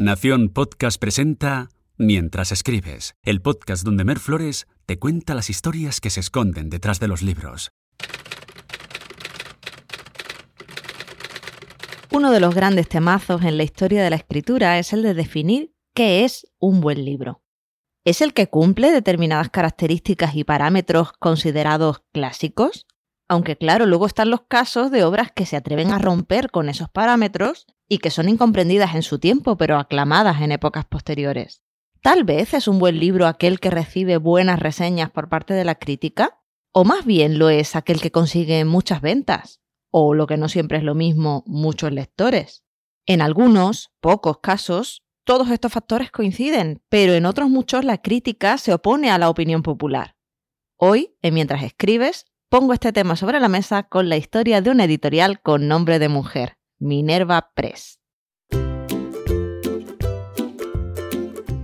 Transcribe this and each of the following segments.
Nación Podcast presenta Mientras escribes, el podcast donde Mer Flores te cuenta las historias que se esconden detrás de los libros. Uno de los grandes temazos en la historia de la escritura es el de definir qué es un buen libro. ¿Es el que cumple determinadas características y parámetros considerados clásicos? Aunque claro, luego están los casos de obras que se atreven a romper con esos parámetros y que son incomprendidas en su tiempo, pero aclamadas en épocas posteriores. Tal vez es un buen libro aquel que recibe buenas reseñas por parte de la crítica, o más bien lo es aquel que consigue muchas ventas, o lo que no siempre es lo mismo, muchos lectores. En algunos, pocos casos, todos estos factores coinciden, pero en otros muchos la crítica se opone a la opinión popular. Hoy, en Mientras escribes, pongo este tema sobre la mesa con la historia de una editorial con nombre de mujer, Minerva Press.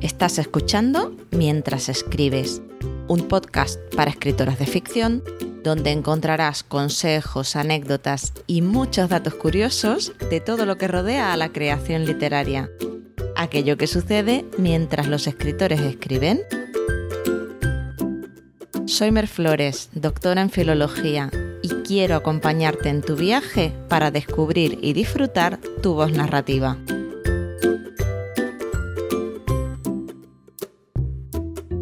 Estás escuchando Mientras escribes, un podcast para escritoras de ficción donde encontrarás consejos, anécdotas y muchos datos curiosos de todo lo que rodea a la creación literaria. Aquello que sucede mientras los escritores escriben soy Mer Flores, doctora en filología, y quiero acompañarte en tu viaje para descubrir y disfrutar tu voz narrativa.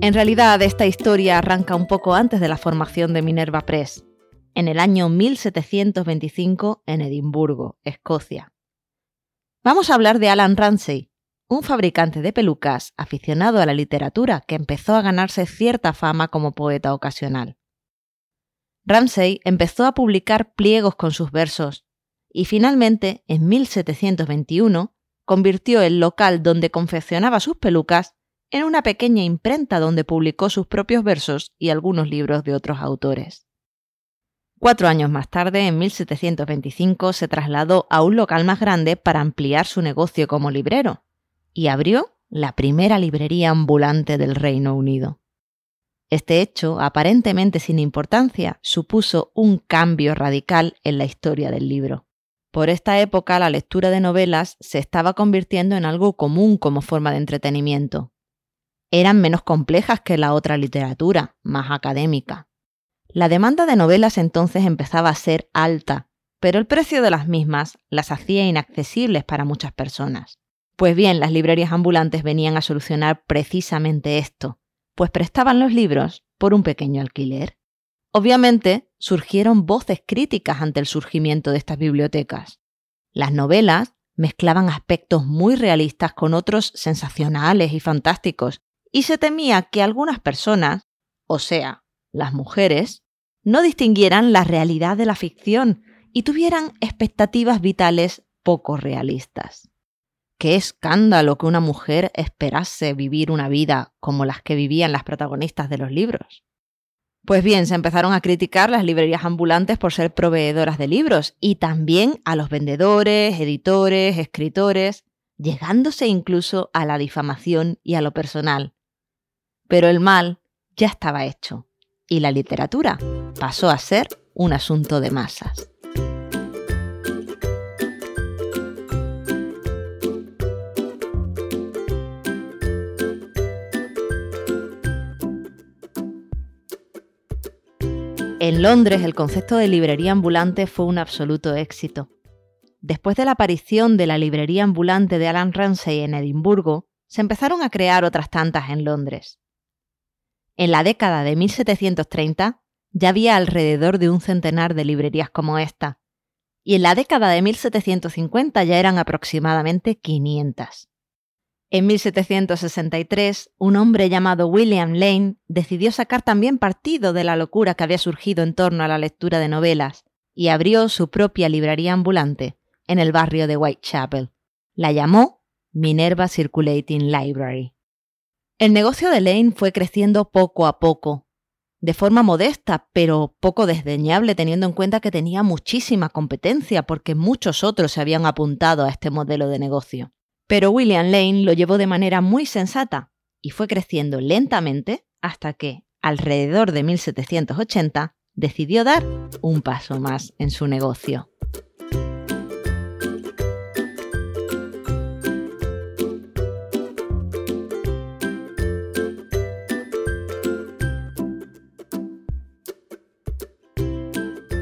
En realidad, esta historia arranca un poco antes de la formación de Minerva Press, en el año 1725 en Edimburgo, Escocia. Vamos a hablar de Alan Ramsey, un fabricante de pelucas aficionado a la literatura que empezó a ganarse cierta fama como poeta ocasional. Ramsay empezó a publicar pliegos con sus versos y finalmente, en 1721, convirtió el local donde confeccionaba sus pelucas en una pequeña imprenta donde publicó sus propios versos y algunos libros de otros autores. Cuatro años más tarde, en 1725, se trasladó a un local más grande para ampliar su negocio como librero, y abrió la primera librería ambulante del Reino Unido. Este hecho, aparentemente sin importancia, supuso un cambio radical en la historia del libro. Por esta época la lectura de novelas se estaba convirtiendo en algo común como forma de entretenimiento. Eran menos complejas que la otra literatura, más académica. La demanda de novelas entonces empezaba a ser alta, pero el precio de las mismas las hacía inaccesibles para muchas personas. Pues bien, las librerías ambulantes venían a solucionar precisamente esto, pues prestaban los libros por un pequeño alquiler. Obviamente, surgieron voces críticas ante el surgimiento de estas bibliotecas. Las novelas mezclaban aspectos muy realistas con otros sensacionales y fantásticos, y se temía que algunas personas, o sea, las mujeres, no distinguieran la realidad de la ficción y tuvieran expectativas vitales poco realistas. Qué escándalo que una mujer esperase vivir una vida como las que vivían las protagonistas de los libros. Pues bien, se empezaron a criticar las librerías ambulantes por ser proveedoras de libros y también a los vendedores, editores, escritores, llegándose incluso a la difamación y a lo personal. Pero el mal ya estaba hecho y la literatura pasó a ser un asunto de masas. En Londres el concepto de librería ambulante fue un absoluto éxito. Después de la aparición de la librería ambulante de Alan Ramsay en Edimburgo, se empezaron a crear otras tantas en Londres. En la década de 1730 ya había alrededor de un centenar de librerías como esta, y en la década de 1750 ya eran aproximadamente 500. En 1763, un hombre llamado William Lane decidió sacar también partido de la locura que había surgido en torno a la lectura de novelas y abrió su propia librería ambulante en el barrio de Whitechapel. La llamó Minerva Circulating Library. El negocio de Lane fue creciendo poco a poco, de forma modesta, pero poco desdeñable teniendo en cuenta que tenía muchísima competencia porque muchos otros se habían apuntado a este modelo de negocio. Pero William Lane lo llevó de manera muy sensata y fue creciendo lentamente hasta que, alrededor de 1780, decidió dar un paso más en su negocio.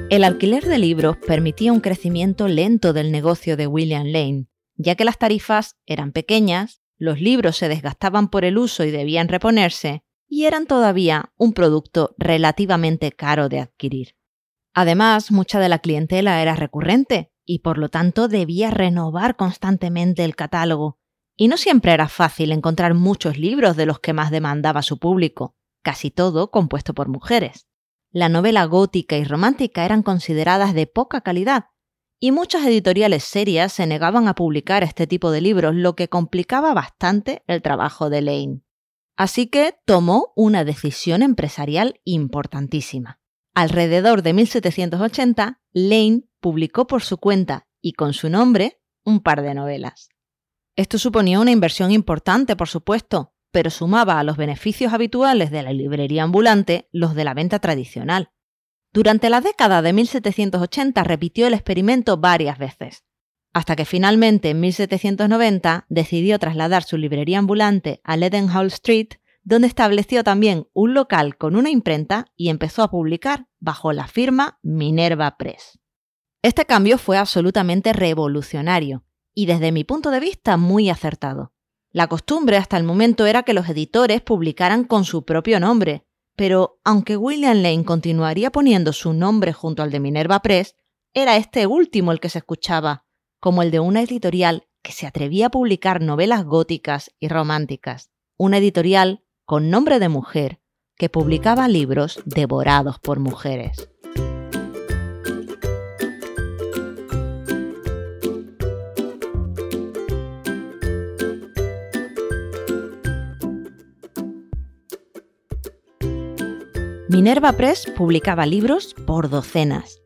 El alquiler de libros permitía un crecimiento lento del negocio de William Lane, ya que las tarifas eran pequeñas, los libros se desgastaban por el uso y debían reponerse, y eran todavía un producto relativamente caro de adquirir. Además, mucha de la clientela era recurrente y por lo tanto debía renovar constantemente el catálogo, y no siempre era fácil encontrar muchos libros de los que más demandaba su público, casi todo compuesto por mujeres. La novela gótica y romántica eran consideradas de poca calidad, y muchas editoriales serias se negaban a publicar este tipo de libros, lo que complicaba bastante el trabajo de Lane. Así que tomó una decisión empresarial importantísima. Alrededor de 1780, Lane publicó por su cuenta y con su nombre un par de novelas. Esto suponía una inversión importante, por supuesto, pero sumaba a los beneficios habituales de la librería ambulante los de la venta tradicional. Durante la década de 1780 repitió el experimento varias veces hasta que finalmente en 1790 decidió trasladar su librería ambulante a Leadenhall Street, donde estableció también un local con una imprenta y empezó a publicar bajo la firma Minerva Press. Este cambio fue absolutamente revolucionario y desde mi punto de vista muy acertado. La costumbre hasta el momento era que los editores publicaran con su propio nombre, pero aunque William Lane continuaría poniendo su nombre junto al de Minerva Press, era este último el que se escuchaba, como el de una editorial que se atrevía a publicar novelas góticas y románticas, una editorial con nombre de mujer que publicaba libros devorados por mujeres. Minerva Press publicaba libros por docenas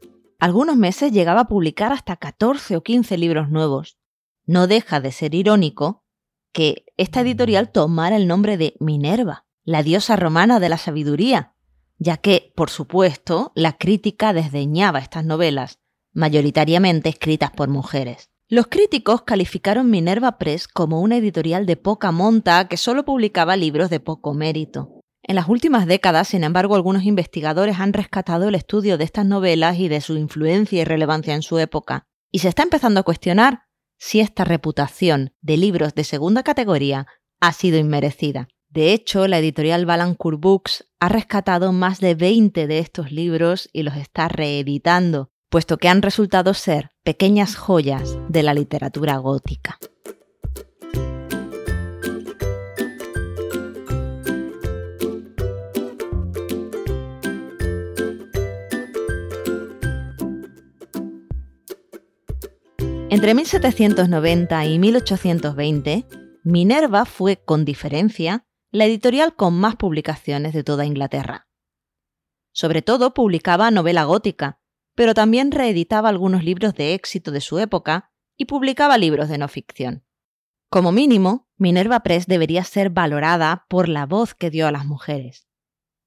algunos meses llegaba a publicar hasta 14 o 15 libros nuevos. No deja de ser irónico que esta editorial tomara el nombre de Minerva, la diosa romana de la sabiduría, ya que, por supuesto, la crítica desdeñaba estas novelas, mayoritariamente escritas por mujeres. Los críticos calificaron Minerva Press como una editorial de poca monta que solo publicaba libros de poco mérito. En las últimas décadas, sin embargo, algunos investigadores han rescatado el estudio de estas novelas y de su influencia y relevancia en su época, y se está empezando a cuestionar si esta reputación de libros de segunda categoría ha sido inmerecida. De hecho, la editorial Balancourt Books ha rescatado más de 20 de estos libros y los está reeditando, puesto que han resultado ser pequeñas joyas de la literatura gótica. Entre 1790 y 1820, Minerva fue, con diferencia, la editorial con más publicaciones de toda Inglaterra. Sobre todo publicaba novela gótica, pero también reeditaba algunos libros de éxito de su época y publicaba libros de no ficción. Como mínimo, Minerva Press debería ser valorada por la voz que dio a las mujeres.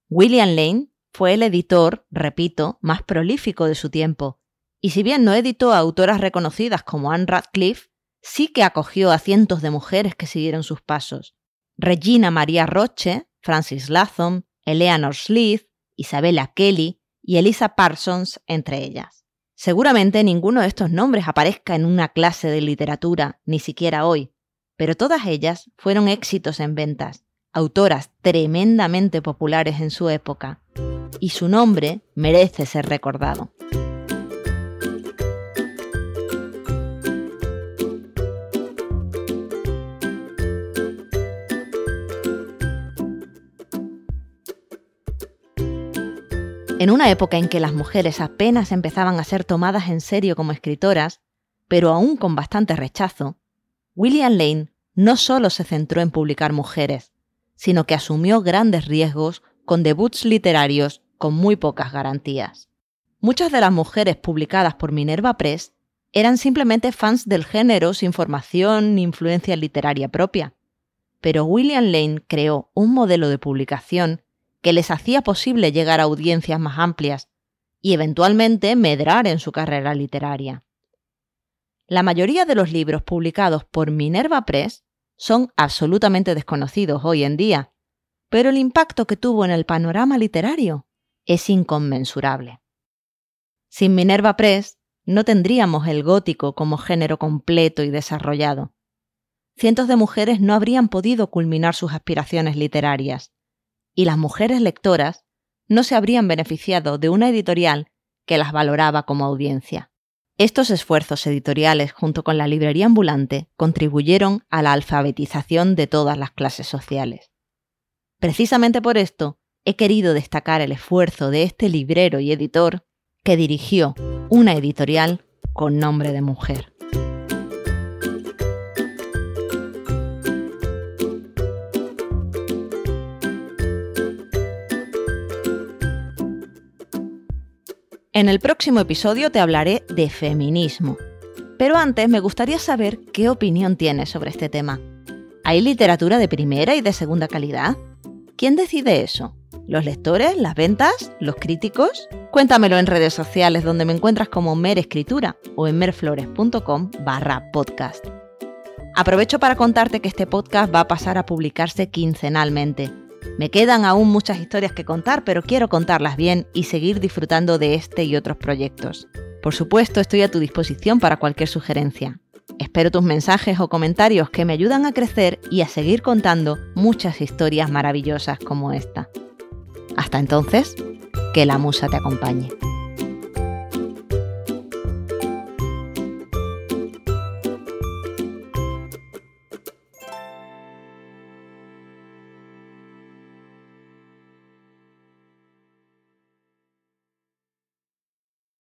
William Lane fue el editor, repito, más prolífico de su tiempo, y si bien no editó a autoras reconocidas como Anne Radcliffe, sí que acogió a cientos de mujeres que siguieron sus pasos. Regina María Roche, Francis Latham, Eleanor Sleeth, Isabella Kelly y Elisa Parsons, entre ellas. Seguramente ninguno de estos nombres aparezca en una clase de literatura, ni siquiera hoy, pero todas ellas fueron éxitos en ventas, autoras tremendamente populares en su época, y su nombre merece ser recordado. En una época en que las mujeres apenas empezaban a ser tomadas en serio como escritoras, pero aún con bastante rechazo, William Lane no solo se centró en publicar mujeres, sino que asumió grandes riesgos con debuts literarios con muy pocas garantías. Muchas de las mujeres publicadas por Minerva Press eran simplemente fans del género sin formación ni influencia literaria propia. Pero William Lane creó un modelo de publicación que les hacía posible llegar a audiencias más amplias y eventualmente medrar en su carrera literaria. La mayoría de los libros publicados por Minerva Press son absolutamente desconocidos hoy en día, pero el impacto que tuvo en el panorama literario es inconmensurable. Sin Minerva Press, no tendríamos el gótico como género completo y desarrollado. Cientos de mujeres no habrían podido culminar sus aspiraciones literarias, y las mujeres lectoras no se habrían beneficiado de una editorial que las valoraba como audiencia. Estos esfuerzos editoriales, junto con la librería ambulante, contribuyeron a la alfabetización de todas las clases sociales. Precisamente por esto, he querido destacar el esfuerzo de este librero y editor que dirigió una editorial con nombre de mujer. En el próximo episodio te hablaré de feminismo. Pero antes me gustaría saber qué opinión tienes sobre este tema. ¿Hay literatura de primera y de segunda calidad? ¿Quién decide eso? ¿Los lectores? ¿Las ventas? ¿Los críticos? Cuéntamelo en redes sociales donde me encuentras como Mer Escritura o en merflores.com barra podcast. Aprovecho para contarte que este podcast va a pasar a publicarse quincenalmente me quedan aún muchas historias que contar, pero quiero contarlas bien y seguir disfrutando de este y otros proyectos. Por supuesto, estoy a tu disposición para cualquier sugerencia. Espero tus mensajes o comentarios que me ayudan a crecer y a seguir contando muchas historias maravillosas como esta. Hasta entonces, que la musa te acompañe.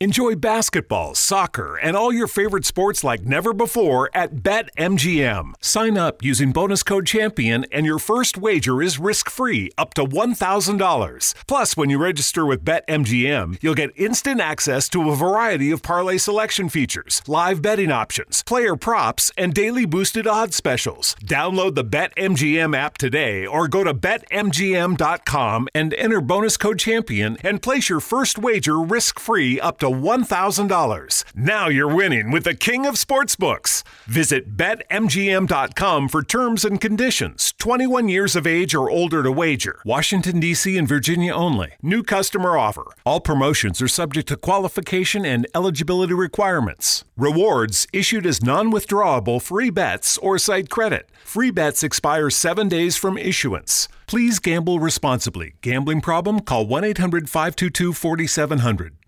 Enjoy basketball, soccer, and all your favorite sports like never before at BetMGM. Sign up using bonus code CHAMPION and your first wager is risk-free up to $1,000. Plus, when you register with BetMGM, you'll get instant access to a variety of parlay selection features, live betting options, player props, and daily boosted odds specials. Download the BetMGM app today or go to betmgm.com and enter bonus code CHAMPION and place your first wager risk-free up to $1,000. Now you're winning with the king of sportsbooks. Visit betmgm.com for terms and conditions. 21 years of age or older to wager. Washington, D.C. and Virginia only. New customer offer. All promotions are subject to qualification and eligibility requirements. Rewards issued as non withdrawable free bets or site credit. Free bets expire seven days from issuance. Please gamble responsibly. Gambling problem? Call 1 800 522 4700.